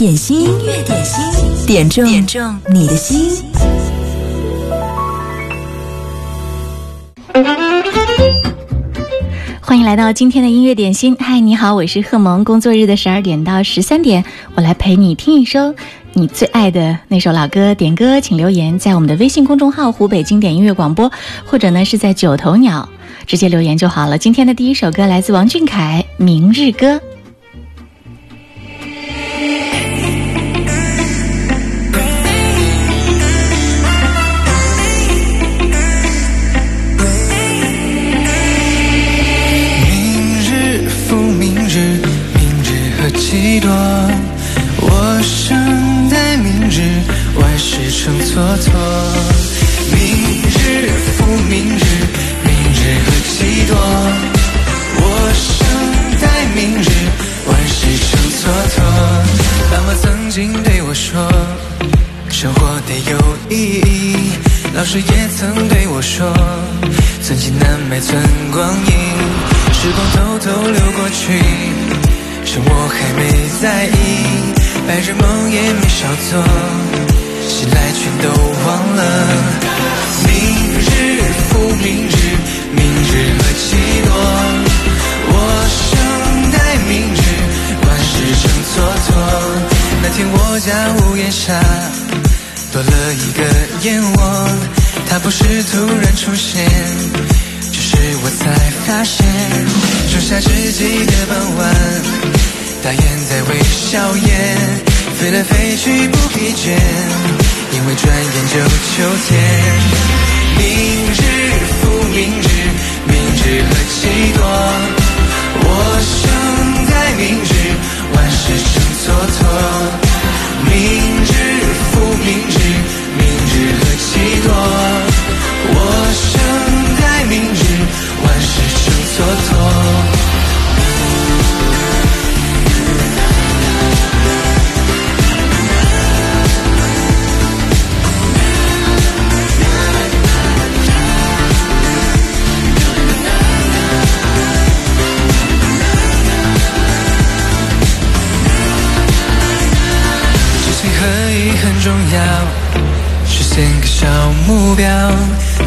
点心音乐，点心点中点中你的心。欢迎来到今天的音乐点心，嗨，你好，我是贺萌。工作日的十二点到十三点，我来陪你听一首你最爱的那首老歌。点歌请留言在我们的微信公众号“湖北经典音乐广播”，或者呢是在九头鸟直接留言就好了。今天的第一首歌来自王俊凯，《明日歌》。多，我生待明日，万事成蹉跎。明日复明日，明日何其多。我生待明日，万事成蹉跎。爸妈曾经对我说，生活得有意义。老师也曾对我说，寸金难买寸光阴。时光偷偷溜过去。趁我还没在意，白日梦也没少做，醒来全都忘了。明日复明日，明日何其多。我生待明日，万事成蹉跎。那天我家屋檐下多了一个燕窝，它不是突然出现。笑颜飞来飞去不疲倦，因为转眼就秋天。明日复明日，明日何其多。我生在明日。目标，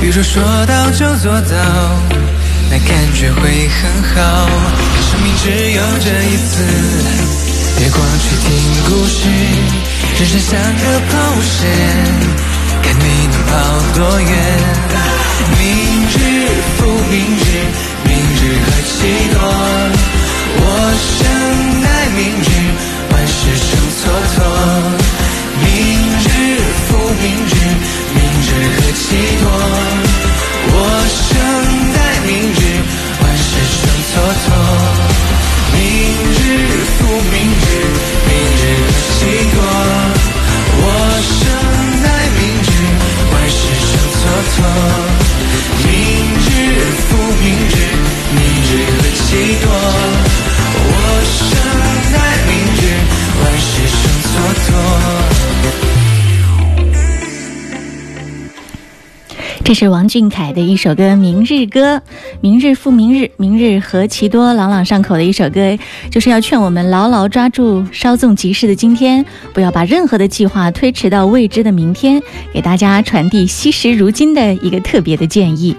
比如说说到就做到，那感觉会很好。生命只有这一次，别光去听故事。人生像个抛物线，看你能跑多远。明日复明日，明日何其多。我生待明日，万事成蹉跎。明日复明日。寄托。是王俊凯的一首歌《明日歌》。明日复明日，明日何其多。朗朗上口的一首歌，就是要劝我们牢牢抓住稍纵即逝的今天，不要把任何的计划推迟到未知的明天。给大家传递惜时如金的一个特别的建议。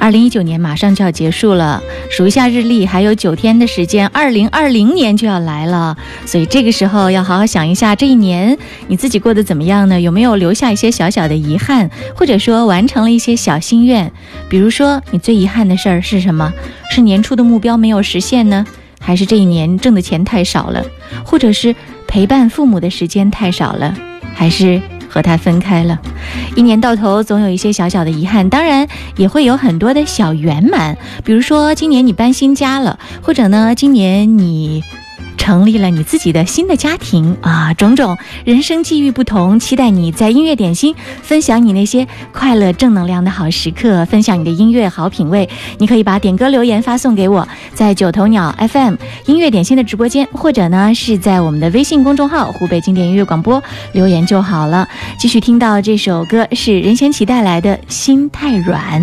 二零一九年马上就要结束了，数一下日历，还有九天的时间，二零二零年就要来了。所以这个时候要好好想一下，这一年你自己过得怎么样呢？有没有留下一些小小的遗憾，或者说完成了一些小心愿？比如说，你最遗憾的事儿。是什么？是年初的目标没有实现呢，还是这一年挣的钱太少了，或者是陪伴父母的时间太少了，还是和他分开了？一年到头总有一些小小的遗憾，当然也会有很多的小圆满，比如说今年你搬新家了，或者呢，今年你。成立了你自己的新的家庭啊，种种人生际遇不同，期待你在音乐点心分享你那些快乐正能量的好时刻，分享你的音乐好品味。你可以把点歌留言发送给我，在九头鸟 FM 音乐点心的直播间，或者呢是在我们的微信公众号湖北经典音乐广播留言就好了。继续听到这首歌是任贤齐带来的《心太软》。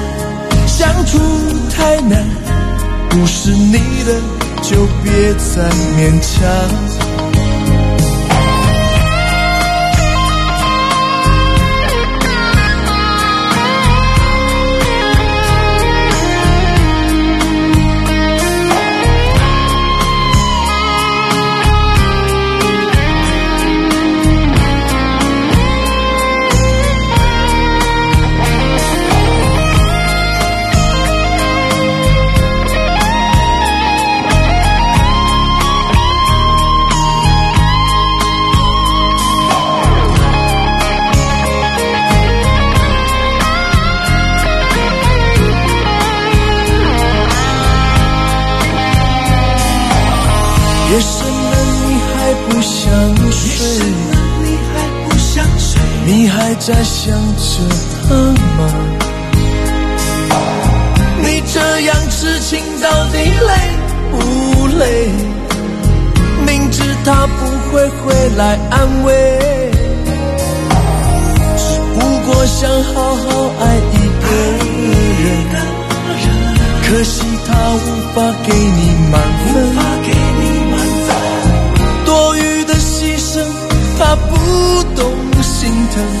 相处太难，不是你的就别再勉强。在想着他吗？你这样痴情到底累不累？明知他不会回来安慰，只不过想好好爱一个人。可惜他无法给你满分，多余的牺牲他不懂心疼。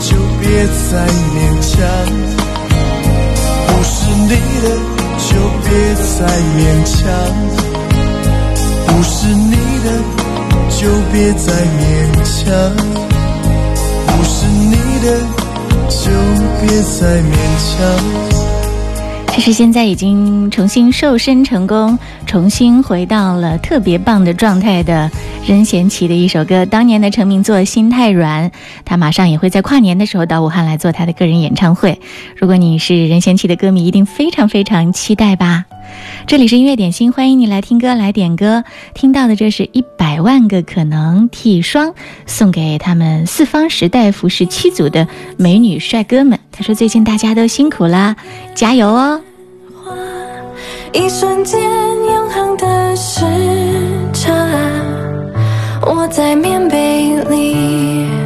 就别再勉强，不是你的就别再勉强，不是你的就别再勉强，不是你的就别再勉强。是现在已经重新瘦身成功，重新回到了特别棒的状态的任贤齐的一首歌，当年的成名作《心太软》，他马上也会在跨年的时候到武汉来做他的个人演唱会。如果你是任贤齐的歌迷，一定非常非常期待吧？这里是音乐点心，欢迎你来听歌来点歌。听到的这是一百万个可能替双送给他们四方时代服饰七组的美女帅哥们。他说：“最近大家都辛苦啦，加油哦！”一瞬间，永恒的时差。我在棉被里。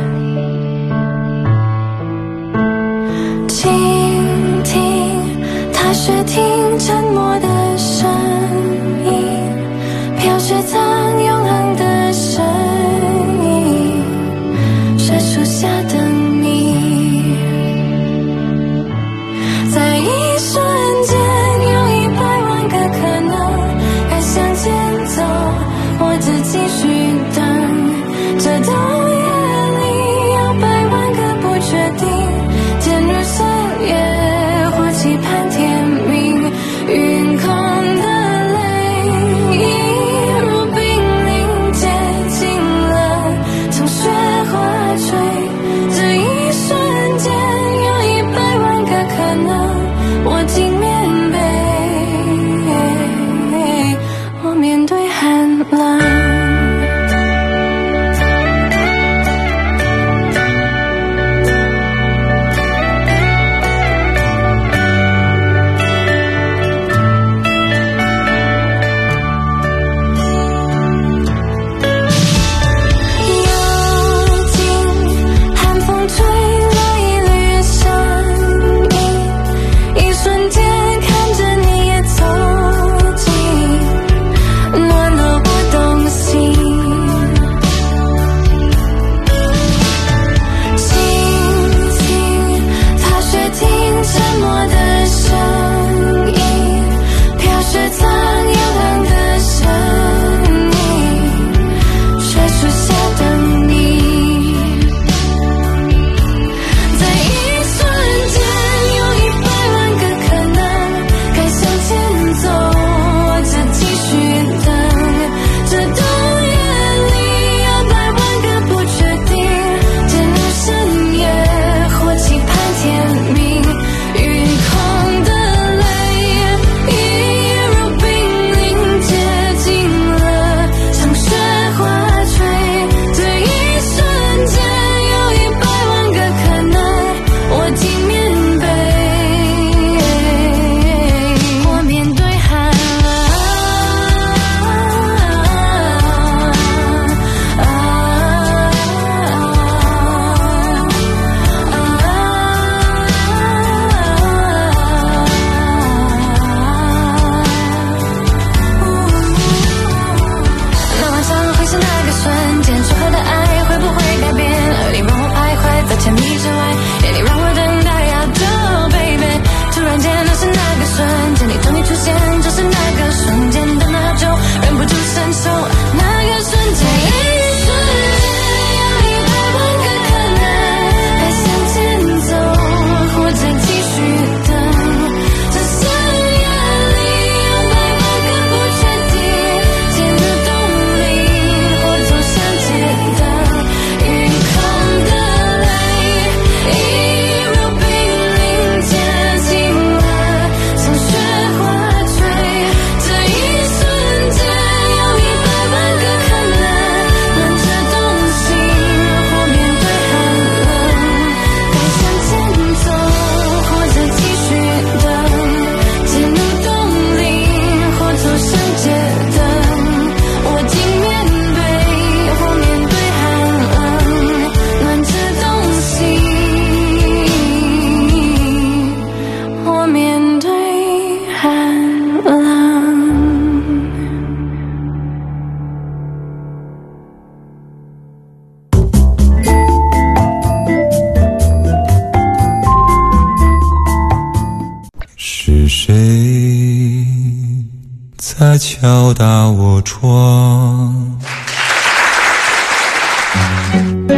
在敲打我窗。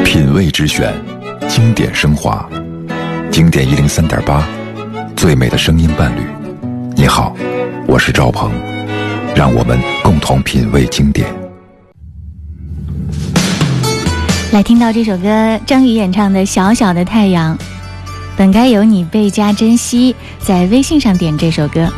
品味之选，经典升华，经典一零三点八，最美的声音伴侣。你好，我是赵鹏，让我们共同品味经典。来听到这首歌，张宇演唱的《小小的太阳》，本该有你倍加珍惜。在微信上点这首歌，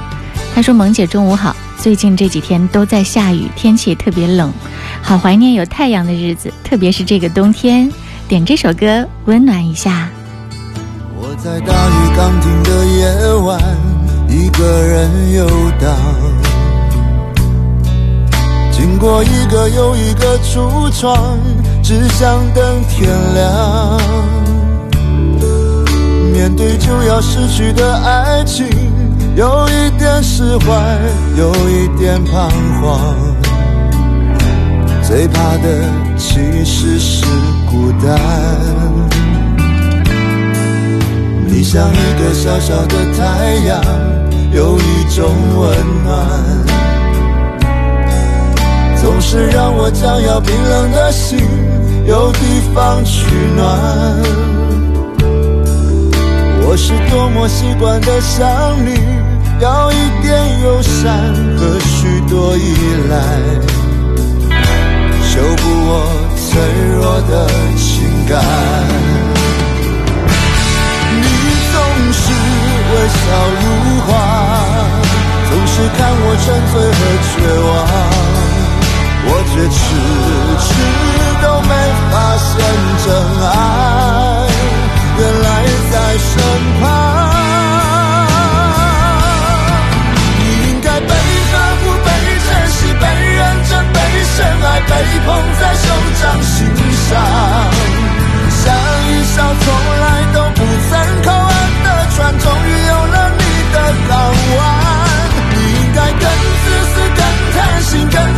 他说：“萌姐，中午好。”最近这几天都在下雨，天气也特别冷，好怀念有太阳的日子。特别是这个冬天，点这首歌温暖一下。我在大雨刚停的夜晚，一个人游荡，经过一个又一个橱窗，只想等天亮。面对就要失去的爱情。有一点释怀，有一点彷徨，最怕的其实是孤单。你像一个小小的太阳，有一种温暖，总是让我将要冰冷的心有地方取暖。我是多么习惯的想你。要一点友善和许多依赖，修补我脆弱的情感。你总是微笑如花，总是看我沉醉和绝望，我却迟迟都没发现真爱，原来在身旁。被捧在手掌心上，像一艘从来都不曾靠岸的船，终于有了你的港湾。你应该更自私、更贪心、更……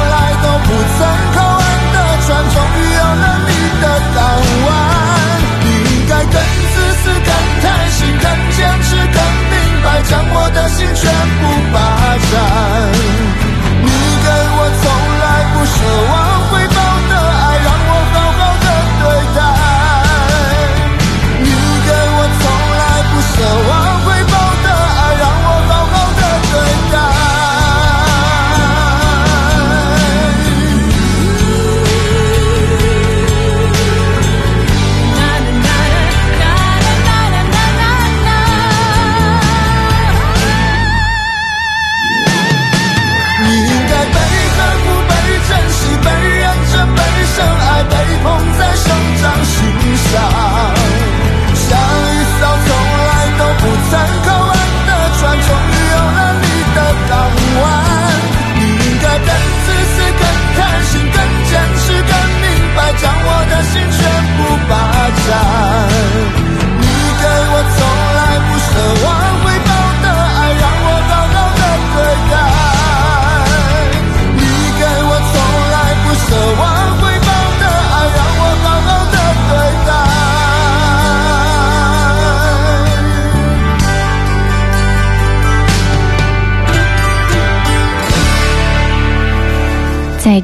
将我的心全部霸占。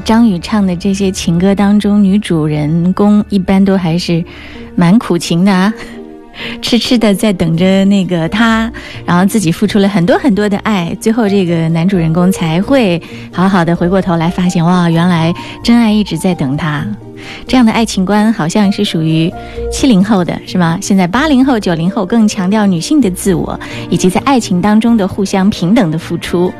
张宇唱的这些情歌当中，女主人公一般都还是蛮苦情的啊，痴痴的在等着那个他，然后自己付出了很多很多的爱，最后这个男主人公才会好好的回过头来，发现哇，原来真爱一直在等他。这样的爱情观好像是属于七零后的是吗？现在八零后、九零后更强调女性的自我，以及在爱情当中的互相平等的付出。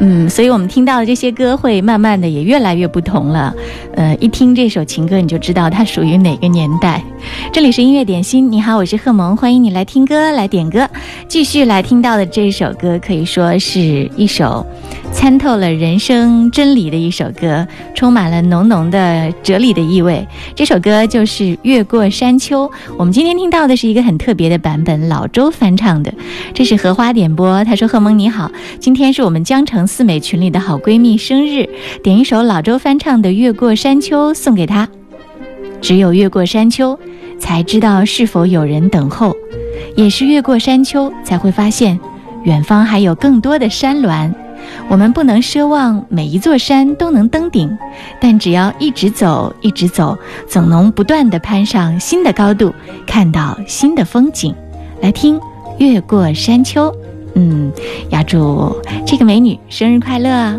嗯，所以我们听到的这些歌会慢慢的也越来越不同了。呃，一听这首情歌，你就知道它属于哪个年代。这里是音乐点心，你好，我是贺萌，欢迎你来听歌来点歌。继续来听到的这首歌可以说是一首参透了人生真理的一首歌，充满了浓浓的哲理的意。地位，这首歌就是《越过山丘》。我们今天听到的是一个很特别的版本，老周翻唱的。这是荷花点播，他说：“荷蒙你好，今天是我们江城四美群里的好闺蜜生日，点一首老周翻唱的《越过山丘》送给她。只有越过山丘，才知道是否有人等候；也是越过山丘，才会发现远方还有更多的山峦。”我们不能奢望每一座山都能登顶，但只要一直走，一直走，总能不断的攀上新的高度，看到新的风景。来听《越过山丘》。嗯，要祝这个美女，生日快乐！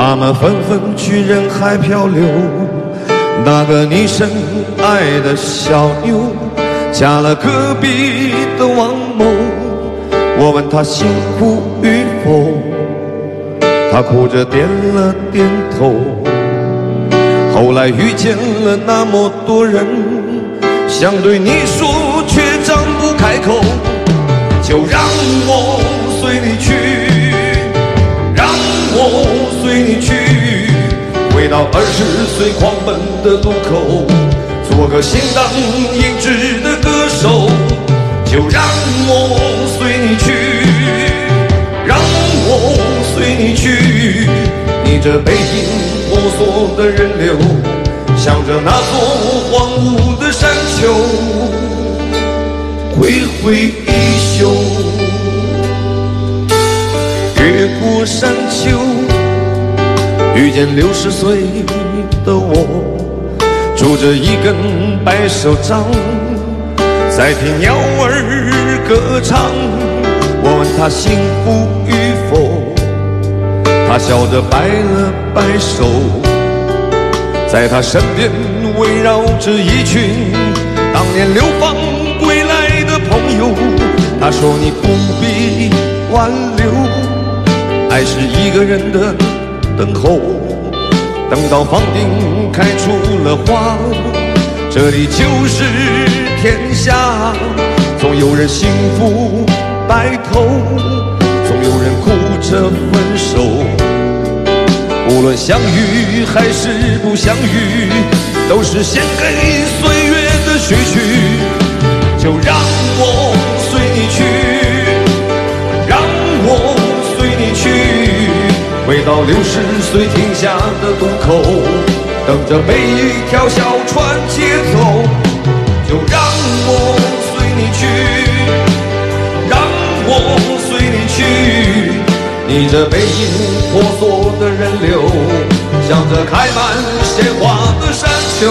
他们纷纷去人海漂流。那个你深爱的小妞，嫁了隔壁的王某。我问她幸福与否，她哭着点了点头。后来遇见了那么多人，想对你说却张不开口，就让我。到二十岁狂奔的路口，做个形单影只的歌手，就让我随你去，让我随你去。逆着背影婆娑的人流，向着那座荒芜的山丘，挥挥衣袖，越过山丘。遇见六十岁的我，拄着一根白手杖，在听鸟儿歌唱。我问他幸福与否，他笑着摆了摆手。在他身边围绕着一群当年流放归来的朋友。他说你不必挽留，爱是一个人的。等候，等到房顶开出了花，这里就是天下。总有人幸福白头，总有人哭着分手。无论相遇还是不相遇，都是献给岁月的序曲。就让。到六十岁停下的渡口，等着被一条小船接走。就让我随你去，让我随你去。你这背影婆娑的人流，向着开满鲜花的山丘，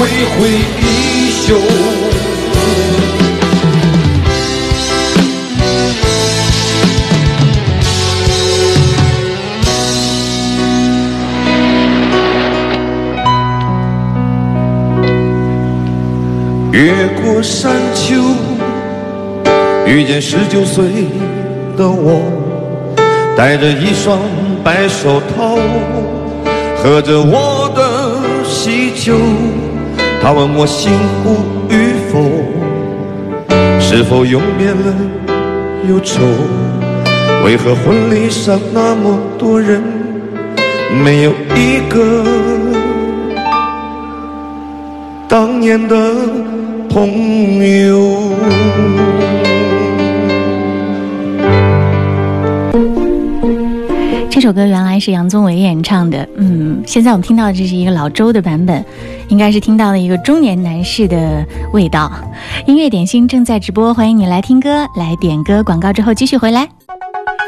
未回。越过山丘，遇见十九岁的我，戴着一双白手套，喝着我的喜酒。他问我幸福与否，是否永别了忧愁？为何婚礼上那么多人，没有一个当年的？朋友，这首歌原来是杨宗纬演唱的，嗯，现在我们听到的这是一个老周的版本，应该是听到了一个中年男士的味道。音乐点心正在直播，欢迎你来听歌，来点歌。广告之后继续回来。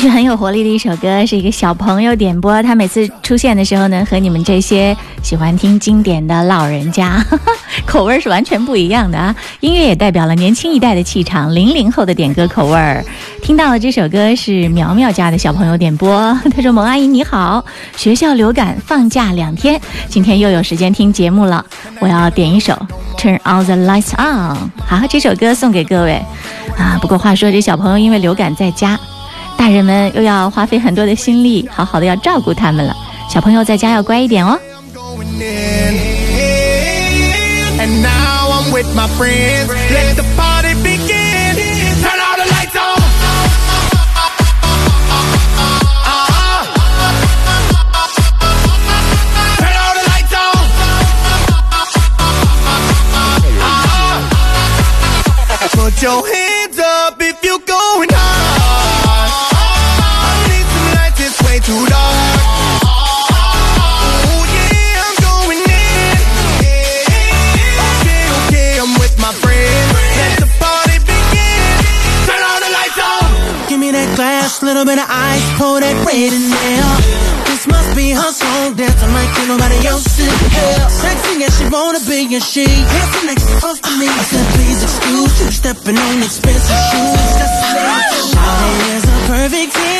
是很有活力的一首歌，是一个小朋友点播。他每次出现的时候呢，和你们这些喜欢听经典的老人家 口味是完全不一样的啊！音乐也代表了年轻一代的气场，零零后的点歌口味儿。听到了这首歌，是苗苗家的小朋友点播。他说：“萌阿姨你好，学校流感放假两天，今天又有时间听节目了。我要点一首《Turn All the Lights On》，好，这首歌送给各位啊。不过话说，这小朋友因为流感在家。”大人们又要花费很多的心力，好好的要照顾他们了。小朋友在家要乖一点哦。喝酒。too dark. Oh yeah, I'm going in. Okay, okay, I'm with my friends. Let the party begin. Turn all the lights on. Give me that glass, little bit of ice, pour that red in there. This must be her song, dancing like ain't nobody else in here. Sexy as she wanna be, and she the next close to me. I said, please excuse you, stepping on expensive shoes. That's a perfect hit.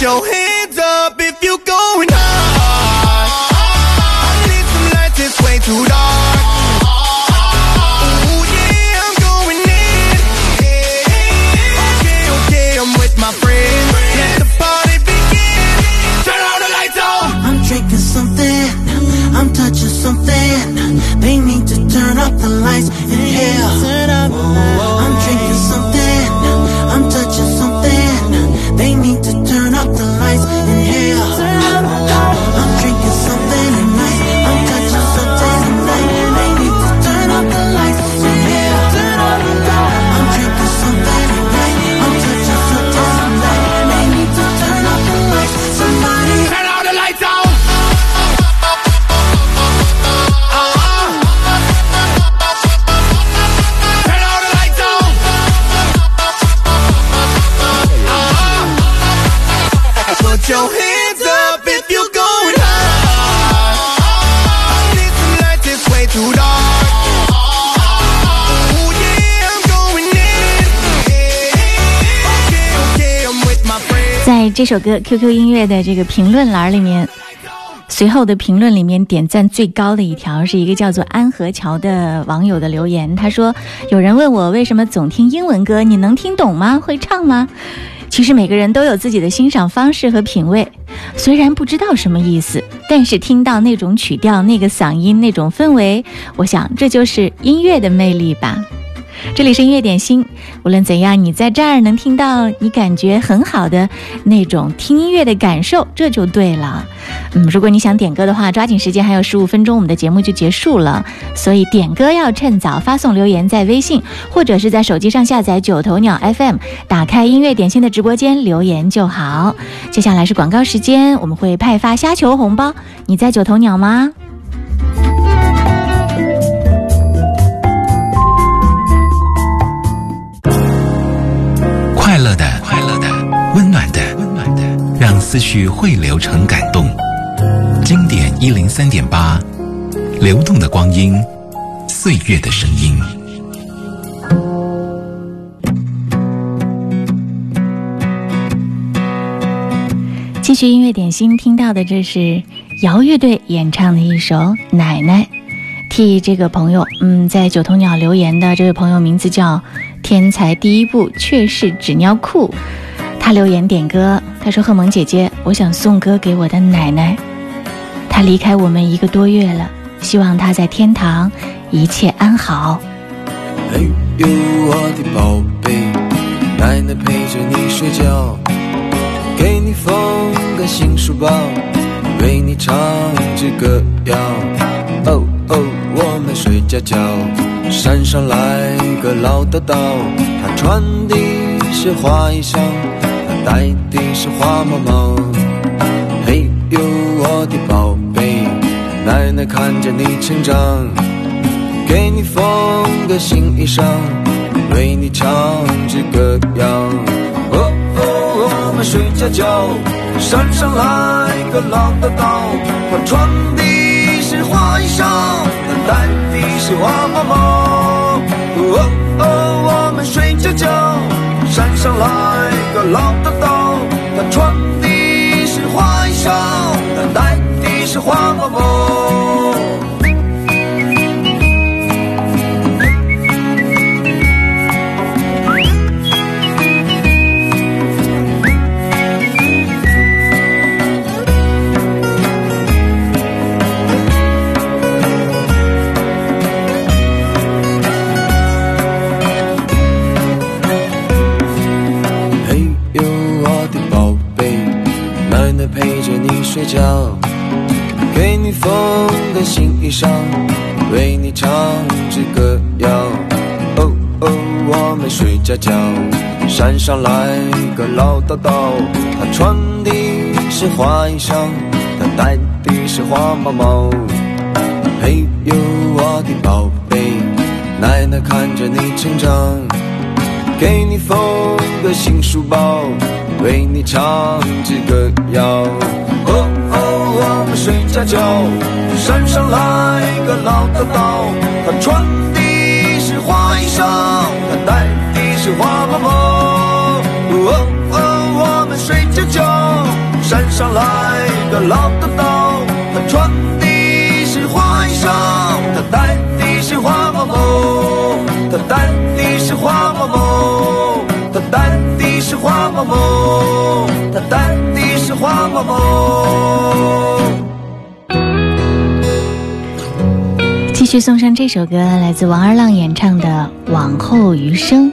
your hands. 这首歌 QQ 音乐的这个评论栏里面，随后的评论里面点赞最高的一条是一个叫做安河桥的网友的留言，他说：“有人问我为什么总听英文歌，你能听懂吗？会唱吗？其实每个人都有自己的欣赏方式和品味，虽然不知道什么意思，但是听到那种曲调、那个嗓音、那种氛围，我想这就是音乐的魅力吧。”这里是音乐点心，无论怎样，你在这儿能听到你感觉很好的那种听音乐的感受，这就对了。嗯，如果你想点歌的话，抓紧时间，还有十五分钟，我们的节目就结束了，所以点歌要趁早，发送留言在微信或者是在手机上下载九头鸟 FM，打开音乐点心的直播间留言就好。接下来是广告时间，我们会派发虾球红包，你在九头鸟吗？思绪汇流成感动，经典一零三点八，流动的光阴，岁月的声音。继续音乐点心，听到的这是姚乐队演唱的一首《奶奶》，替这个朋友，嗯，在九头鸟留言的这位朋友名字叫“天才第一步”，却是纸尿裤，他留言点歌。他说：“贺萌姐姐，我想送歌给我的奶奶，她离开我们一个多月了，希望她在天堂一切安好。”哎呦，我的宝贝，奶奶陪着你睡觉，给你放个新书包，为你唱支歌谣。哦哦，我们睡觉觉，山上来个老道道，他穿的是花衣裳。带的是花毛毛。嘿呦，我的宝贝，奶奶看着你成长，给你缝个新衣裳，为你唱支歌谣。哦哦，我们睡觉觉，山上来个老道，他穿的是花衣裳，带的是花毛毛。哦哦，我们睡觉觉，山上来。老的刀，他穿的是花衣裳，他戴的是花帽子。风的新衣裳，为你唱支歌谣。哦哦，我们睡着觉，山上来个老道道，他穿的是花衣裳，他戴的是花帽帽。嘿呦，我的宝贝，奶奶看着你成长，给你缝个新书包，为你唱支歌谣。哦。睡着觉，山上来个老道道，他穿的是花衣裳，他戴的是花帽帽。哦哦，我们睡着觉，山上来个老道道，他穿的是花衣裳，他戴的是花帽帽，他戴的是花帽帽，他戴的是花帽帽，他戴的是花帽帽。去送上这首歌，来自王二浪演唱的《往后余生》。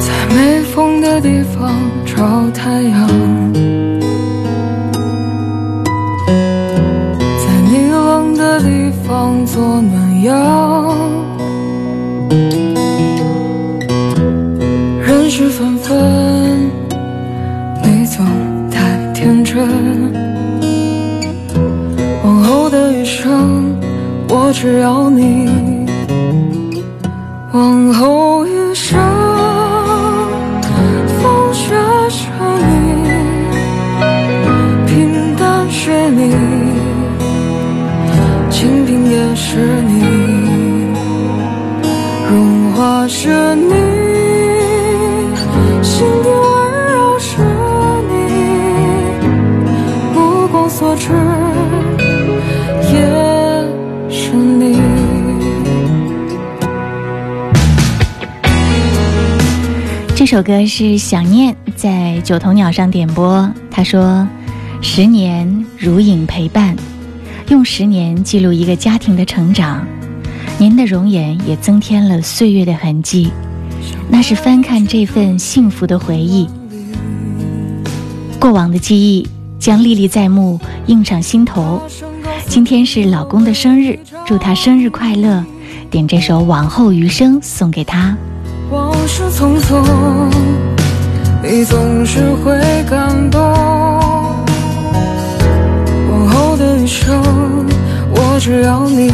在没风的地方找太阳，在你冷的地方做暖阳。太天真，往后的余生，我只要你。往后余生，风雪是你，平淡是你，清贫也是你，融化是你。首歌是《想念》，在九头鸟上点播。他说：“十年如影陪伴，用十年记录一个家庭的成长。您的容颜也增添了岁月的痕迹。那是翻看这份幸福的回忆，过往的记忆将历历在目，映上心头。今天是老公的生日，祝他生日快乐！点这首《往后余生》送给他。”往事匆匆，你总是会感动。往后的余生，我只要你。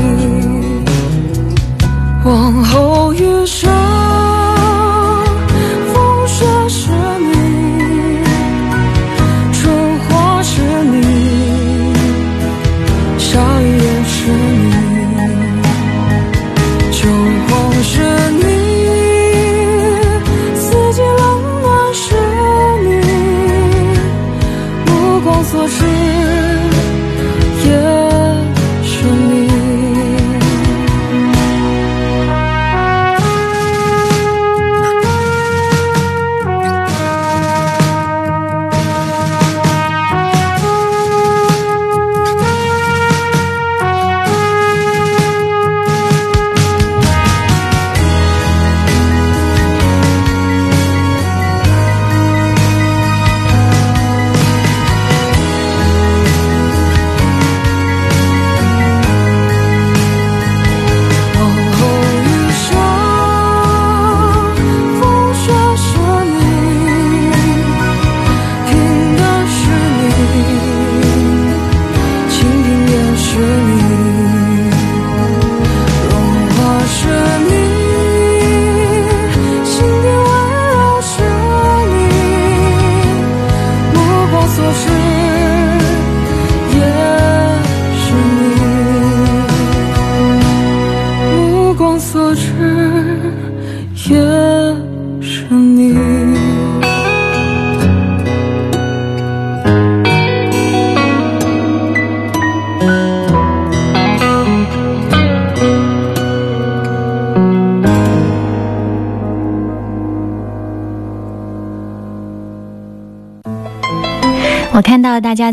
往后余生。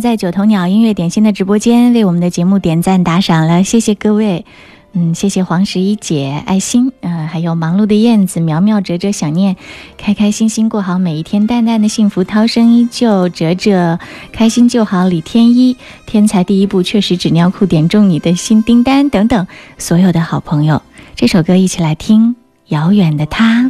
在九头鸟音乐点心的直播间为我们的节目点赞打赏了，谢谢各位，嗯，谢谢黄十一姐爱心，嗯，还有忙碌的燕子、苗苗、哲哲、想念，开开心心过好每一天，淡淡的幸福，涛声依旧，哲哲开心就好，李天一天才第一步，确实纸尿裤点中你的新订单等等，所有的好朋友，这首歌一起来听《遥远的他》。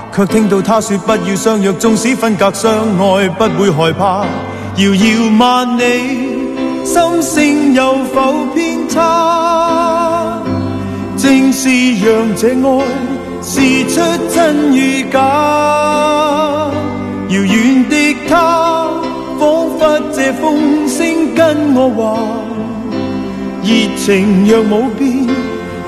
却听到他说不要相约，纵使分隔，相爱不会害怕。遥遥万里，心声有否偏差？正是让这爱试出真与假。遥远的他，仿佛借风声跟我话，热情若无变。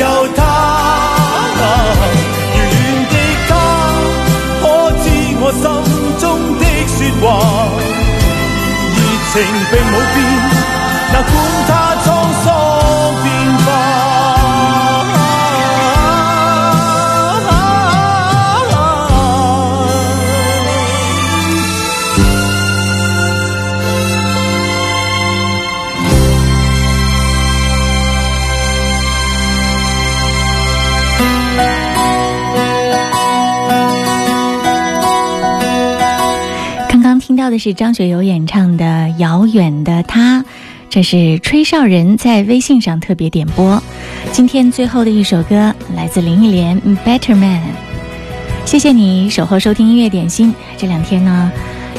有他，遥远的他，可知我心中的说话？热情并冇变，哪管。是张学友演唱的《遥远的他》，这是吹哨人在微信上特别点播。今天最后的一首歌来自林忆莲，《Better Man》。谢谢你守候收听音乐点心。这两天呢，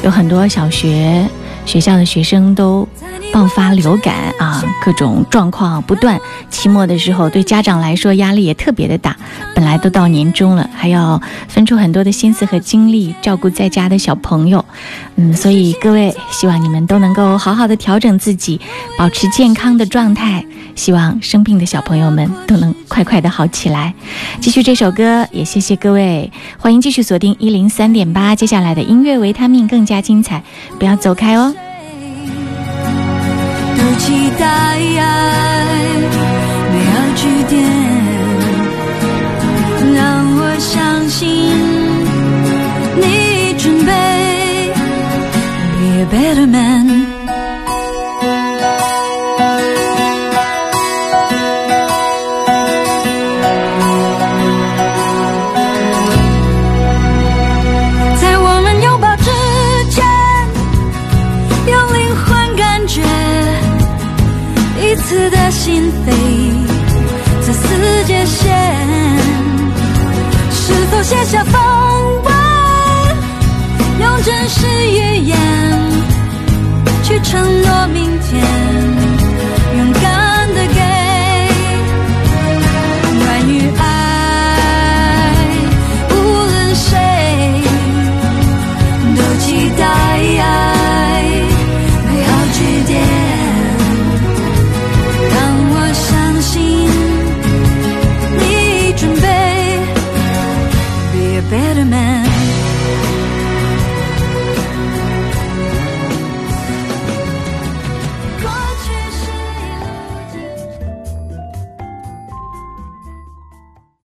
有很多小学。学校的学生都爆发流感啊，各种状况不断。期末的时候，对家长来说压力也特别的大。本来都到年终了，还要分出很多的心思和精力照顾在家的小朋友。嗯，所以各位，希望你们都能够好好的调整自己，保持健康的状态。希望生病的小朋友们都能快快的好起来。继续这首歌，也谢谢各位，欢迎继续锁定一零三点八，接下来的音乐维他命更加精彩，不要走开哦。都期待爱没有句点，让我相信你准备 be a better man。承诺明天。